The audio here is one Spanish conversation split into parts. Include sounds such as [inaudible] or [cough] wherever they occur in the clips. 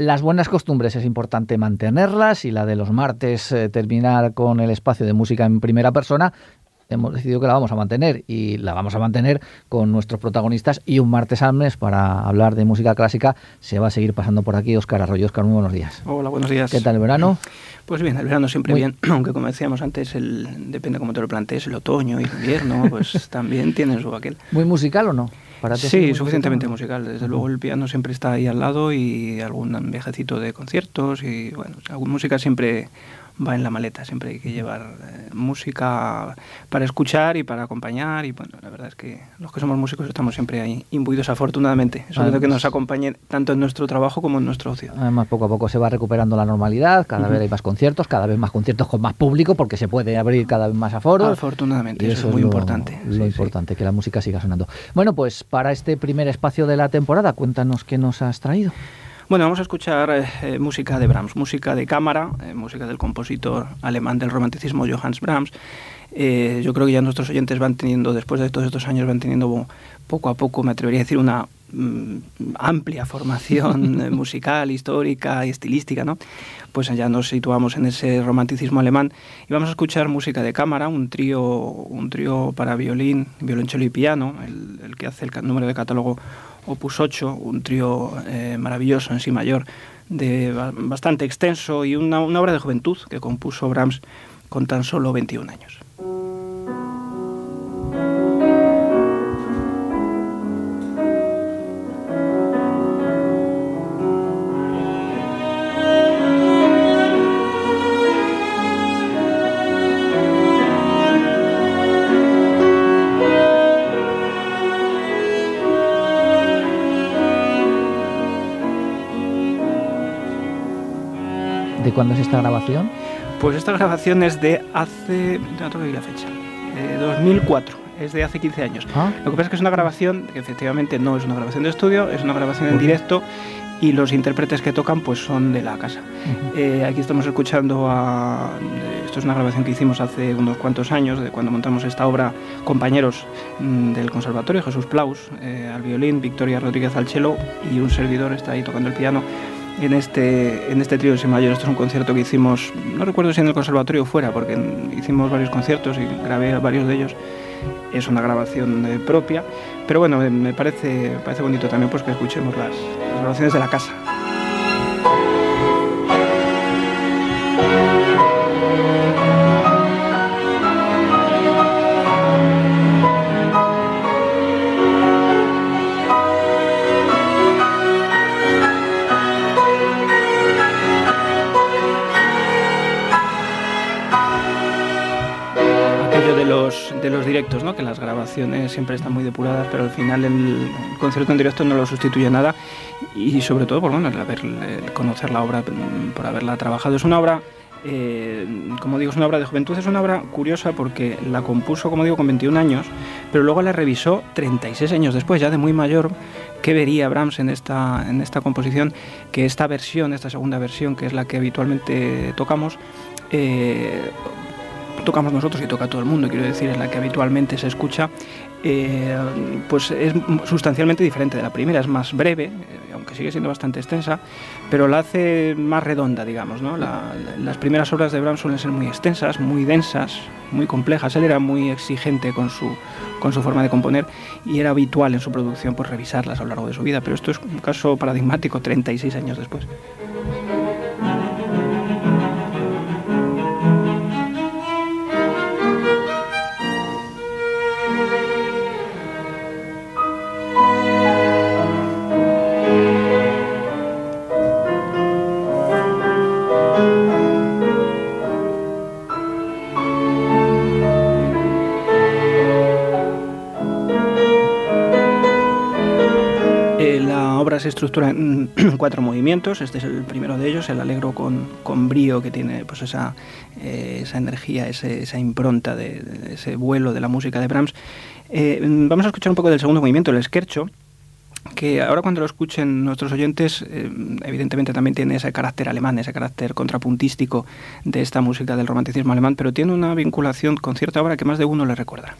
Las buenas costumbres es importante mantenerlas y la de los martes eh, terminar con el espacio de música en primera persona hemos decidido que la vamos a mantener y la vamos a mantener con nuestros protagonistas y un martes al mes para hablar de música clásica se va a seguir pasando por aquí Óscar Arroyo. Óscar, muy buenos días. Hola, buenos días. ¿Qué tal el verano? [clears throat] Pues bien, el verano siempre bien, [clears throat] aunque como decíamos antes, el, depende cómo te lo plantees, el otoño y el invierno, pues [laughs] también tiene su aquel. ¿Muy musical o no? Sí, suficientemente musical. Desde luego el piano siempre está ahí al lado y algún viajecito de conciertos y bueno, alguna música siempre va en la maleta. Siempre hay que llevar eh, música para escuchar y para acompañar. Y bueno, la verdad es que los que somos músicos estamos siempre ahí imbuidos, afortunadamente. Eso es lo que nos acompañe tanto en nuestro trabajo como en nuestro ocio. Además, poco a poco se va recuperando la normalidad. Cada vez hay más conciertos, cada vez más conciertos con más público, porque se puede abrir cada vez más aforos. Afortunadamente, eso, es muy importante. Lo importante, que la música siga sonando. Bueno, pues para este primer espacio de la temporada, cuéntanos qué nos has traído. Bueno, vamos a escuchar eh, eh, música de Brahms, música de cámara, eh, música del compositor alemán del romanticismo Johannes Brahms. yo creo que ya nuestros oyentes van teniendo, después de todos estos años, van teniendo poco a poco, me atrevería a decir, una mm, amplia formación [laughs] musical, histórica y estilística, ¿no? Pues ya nos situamos en ese romanticismo alemán y vamos a escuchar música de cámara, un trío, un trío para violín, violonchelo y piano, el, el que hace el número de catálogo Opus 8, un trío eh, maravilloso en sí mayor, de, bastante extenso y una, una obra de juventud que compuso Brahms con tan solo 21 años. Cuándo es esta grabación? Pues esta grabación es de hace. No tengo la fecha. 2004 es de hace 15 años. Ah. Lo que pasa es que es una grabación que efectivamente no es una grabación de estudio, es una grabación en directo y los intérpretes que tocan pues son de la casa. Eh, aquí estamos escuchando a... Esto es una grabación que hicimos hace unos cuantos años, de cuando montamos esta obra, compañeros mm, del conservatorio, Jesús Plaus eh, al violín, Victoria Rodríguez al cello y un servidor está ahí tocando el piano en este, en este trío de mayor. Esto es un concierto que hicimos, no recuerdo si en el conservatorio fuera, porque hicimos varios conciertos y grabé varios de ellos. Es una grabación propia, pero bueno, me parece, parece bonito también pues, que escuchemos las grabaciones de la casa. De los directos, ¿no? que las grabaciones siempre están muy depuradas, pero al final el concierto en directo no lo sustituye nada y sobre todo por bueno, el conocer la obra, por haberla trabajado. Es una obra, eh, como digo, es una obra de juventud, es una obra curiosa porque la compuso, como digo, con 21 años, pero luego la revisó 36 años después, ya de muy mayor, que vería Brahms en esta, en esta composición, que esta versión, esta segunda versión, que es la que habitualmente tocamos, eh, tocamos nosotros y toca todo el mundo, quiero decir, es la que habitualmente se escucha, eh, pues es sustancialmente diferente de la primera, es más breve, eh, aunque sigue siendo bastante extensa, pero la hace más redonda, digamos. ¿no? las primeras obras de Brahms suelen ser muy extensas, muy densas, muy complejas. Él era muy exigente con su, con su forma de componer y era habitual en su producción pues, revisarlas a lo largo de su vida, pero esto es un caso paradigmático 36 años después. Se estructura en [clears throat] cuatro movimientos. Este es el primero de ellos, el alegro con, con brío, que tiene pues esa, eh, esa energía, esa impronta de, ese vuelo de la música de Brahms. Eh, vamos a escuchar un poco del segundo movimiento, el scherzo, que ahora cuando lo escuchen nuestros oyentes, eh, evidentemente también tiene ese carácter alemán, ese carácter contrapuntístico de esta música del romanticismo alemán, pero tiene una vinculación con cierta obra que más de uno le recuerda.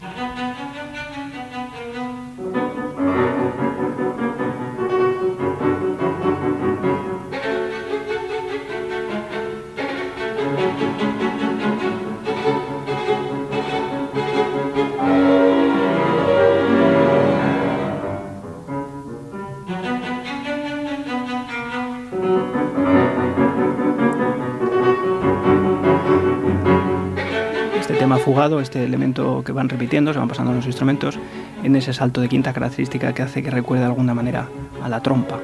Tema fugado, este elemento que van repitiendo, se van pasando los instrumentos, en ese salto de quinta característica que hace que recuerde de alguna manera a la trompa.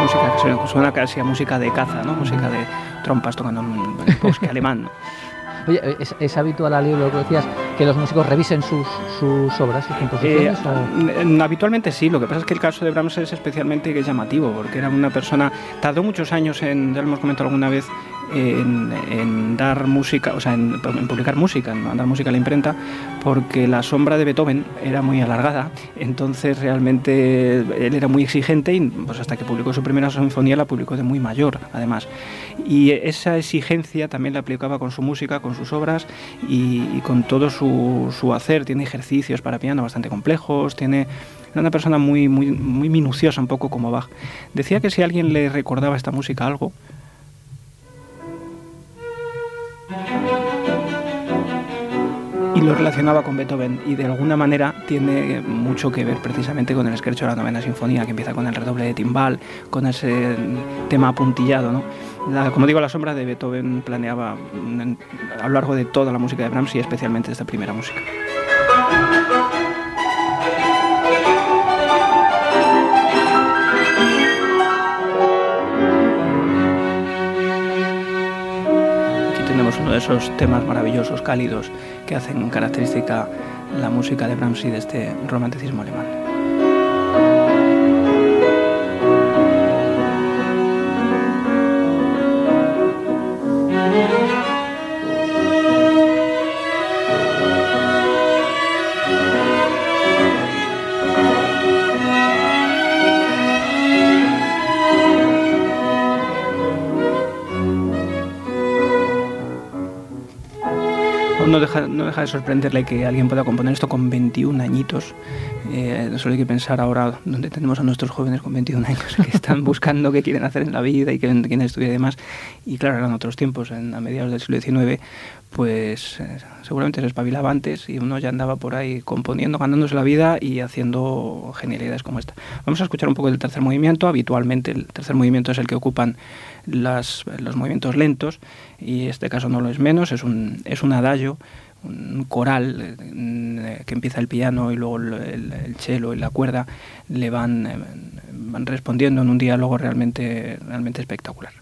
Música que suena casi a música de caza, ¿no? música de trompas tocando en un bosque alemán. [laughs] Oye, ¿es, es habitual, Ali, lo que decías, que los músicos revisen sus, sus obras, sus composiciones? Eh, habitualmente sí, lo que pasa es que el caso de Brahms es especialmente llamativo, porque era una persona, tardó muchos años en, ya lo hemos comentado alguna vez, en, dar música, o sea, en, publicar música, en mandar música a la imprenta, porque la sombra de Beethoven era muy alargada, entonces realmente él era muy exigente y pues hasta que publicó su primera sinfonía la publicó de muy mayor, además. Y esa exigencia también la aplicaba con su música, con sus obras y, con todo su, su, hacer. Tiene ejercicios para piano bastante complejos, tiene era una persona muy, muy, muy minuciosa, un poco como Bach. Decía que si alguien le recordaba esta música algo, y lo relacionaba con Beethoven y de alguna manera tiene mucho que ver precisamente con el esquercho de la novena sinfonía que empieza con el redoble de timbal, con ese tema apuntillado. ¿no? como digo, la sombra de Beethoven planeaba a lo largo de toda la música de Brahms y especialmente esta primera música. Uno de esos temas maravillosos, cálidos, que hacen característica la música de Brahms y de este romanticismo alemán. Deja, de sorprenderle que alguien pueda componer esto con 21 añitos. Eh, solo hay que pensar ahora donde tenemos a nuestros jóvenes con 21 años que están buscando qué quieren hacer en la vida y quieren, quieren estudiar y demás. Y claro, eran otros tiempos, en, a mediados del siglo XIX, pues eh, seguramente se espabilaba antes y uno ya andaba por ahí componiendo, ganándose la vida y haciendo genialidades como esta. Vamos a escuchar un poco del tercer movimiento. Habitualmente el tercer movimiento es el que ocupan las, los movimientos lentos y este caso no lo es menos, es un, es un adagio, un coral eh, que empieza el piano y luego el, el, cello y la cuerda le van, eh, van respondiendo en un diálogo realmente, realmente espectacular.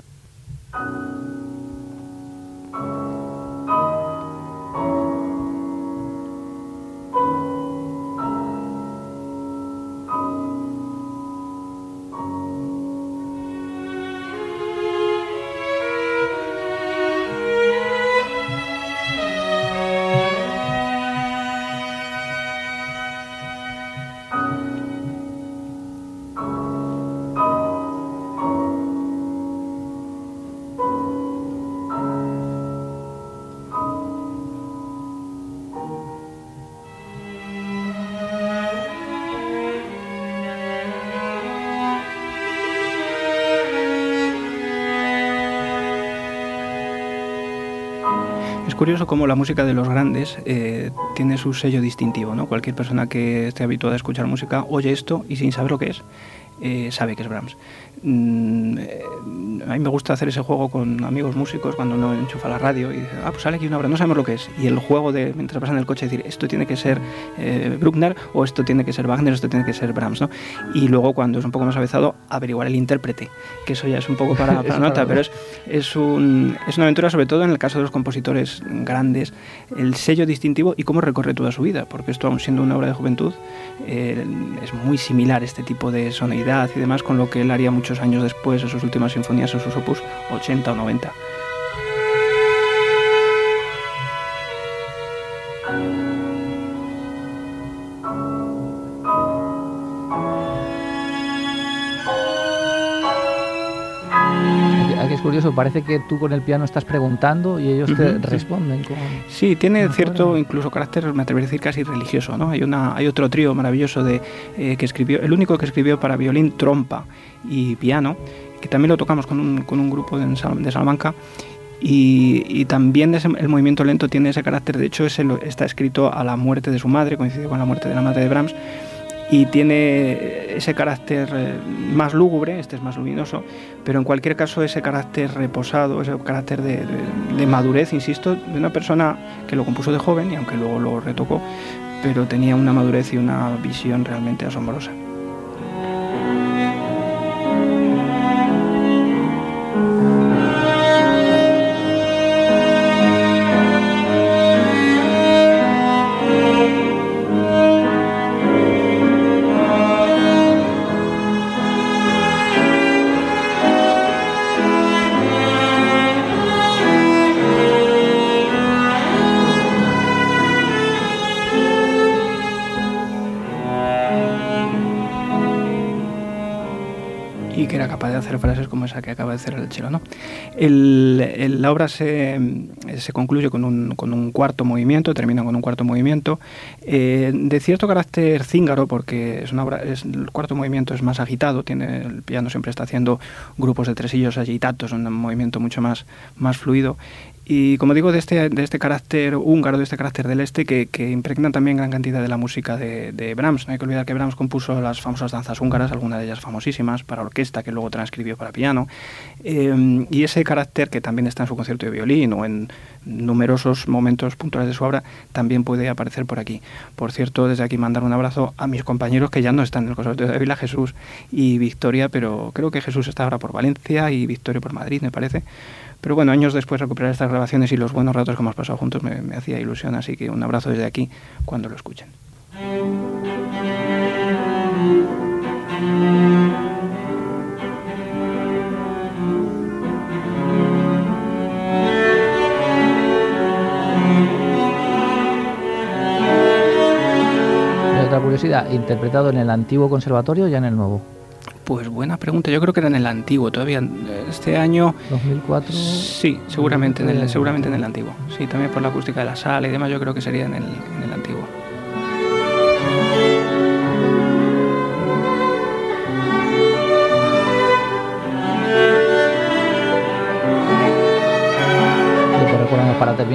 Curioso cómo la música de los grandes eh, tiene su sello distintivo. ¿no? Cualquier persona que esté habituada a escuchar música oye esto y sin saber lo que es, eh, sabe que es Brahms. Mm, eh, a mí me gusta hacer ese juego con amigos músicos cuando uno enchufa la radio y dice, ah, pues sale aquí una obra, no sabemos lo que es. Y el juego de, mientras pasan en el coche, decir, esto tiene que ser eh, Bruckner, o esto tiene que ser Wagner, o esto tiene que ser Brahms, ¿no? Y luego, cuando es un poco más avezado, averiguar el intérprete, que eso ya es un poco para, [laughs] para nota, pero es, es, un, es una aventura, sobre todo en el caso de los compositores grandes, el sello distintivo y cómo recorre toda su vida, porque esto, aún siendo una obra de juventud, eh, es muy similar este tipo de y demás con lo que él haría muchos años después en sus últimas sinfonías, en sus opus 80 o 90. Parece que tú con el piano estás preguntando y ellos te responden. Con, sí, tiene cierto incluso carácter, me atrevería a decir, casi religioso. ¿no? Hay, una, hay otro trío maravilloso de, eh, que escribió, el único que escribió para violín, trompa y piano, que también lo tocamos con un, con un grupo de, de Salamanca Y, también el movimiento lento tiene ese carácter, de hecho está escrito a la muerte de su madre, coincide con la muerte de la madre de Brahms, y tiene ese carácter eh, más lúgubre, este es más luminoso, pero en cualquier caso ese carácter reposado, ese carácter de, de, madurez, insisto, de una persona que lo compuso de joven y aunque luego lo retocó, pero tenía una madurez y una visión realmente asombrosa. Hacer el chelo. ¿no? la obra se, se concluye con un, con un, cuarto movimiento, termina con un cuarto movimiento, eh, de cierto carácter cíngaro, porque es una obra, es, el cuarto movimiento es más agitado, tiene, el piano siempre está haciendo grupos de tresillos agitados, un movimiento mucho más, más fluido, y como digo, de este, de este carácter húngaro, de este carácter del este, que, que impregna también gran cantidad de la música de, Brahms. No hay que olvidar que Brahms compuso las famosas danzas húngaras, algunas de ellas famosísimas, para orquesta, que luego transcribió para piano. Eh, y ese carácter que también está en su concierto de violín o en numerosos momentos puntuales de su obra, también puede aparecer por aquí. Por cierto, desde aquí mandar un abrazo a mis compañeros que ya no están en el Conservatorio de Ávila, Jesús y Victoria, pero creo que Jesús está ahora por Valencia y Victoria por Madrid, me parece. Pero bueno, años después recuperar estas grabaciones y los buenos ratos que hemos pasado juntos me, hacía ilusión, así que un abrazo desde aquí cuando lo escuchen. otra curiosidad, interpretado en el antiguo conservatorio o ya en el nuevo. Pues buena pregunta. Yo creo que era en el antiguo todavía. Este año. 2004. Sí, seguramente en el, seguramente en el antiguo. Sí, también por la acústica de la sala y demás. Yo creo que sería en el, en el antiguo.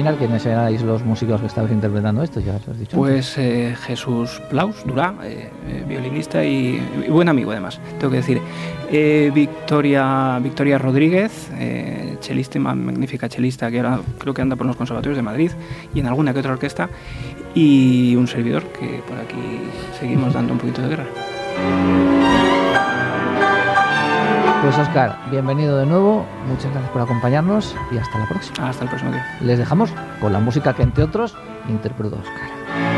Terminar, ¿quiénes erais los músicos que estabais interpretando esto? Ya has dicho. Pues eh, Jesús Plaus, Durá, eh, eh, violinista y, buen amigo además, tengo que decir. Victoria, Victoria Rodríguez, chelista, magnífica chelista que ahora creo que anda por los conservatorios de Madrid y en alguna que otra orquesta. Y un servidor que por aquí seguimos dando un poquito de guerra. Pues Oscar, bienvenido de nuevo, muchas gracias por acompañarnos y hasta la próxima. Hasta el próximo día. Les dejamos con la música que entre otros interpretó Oscar.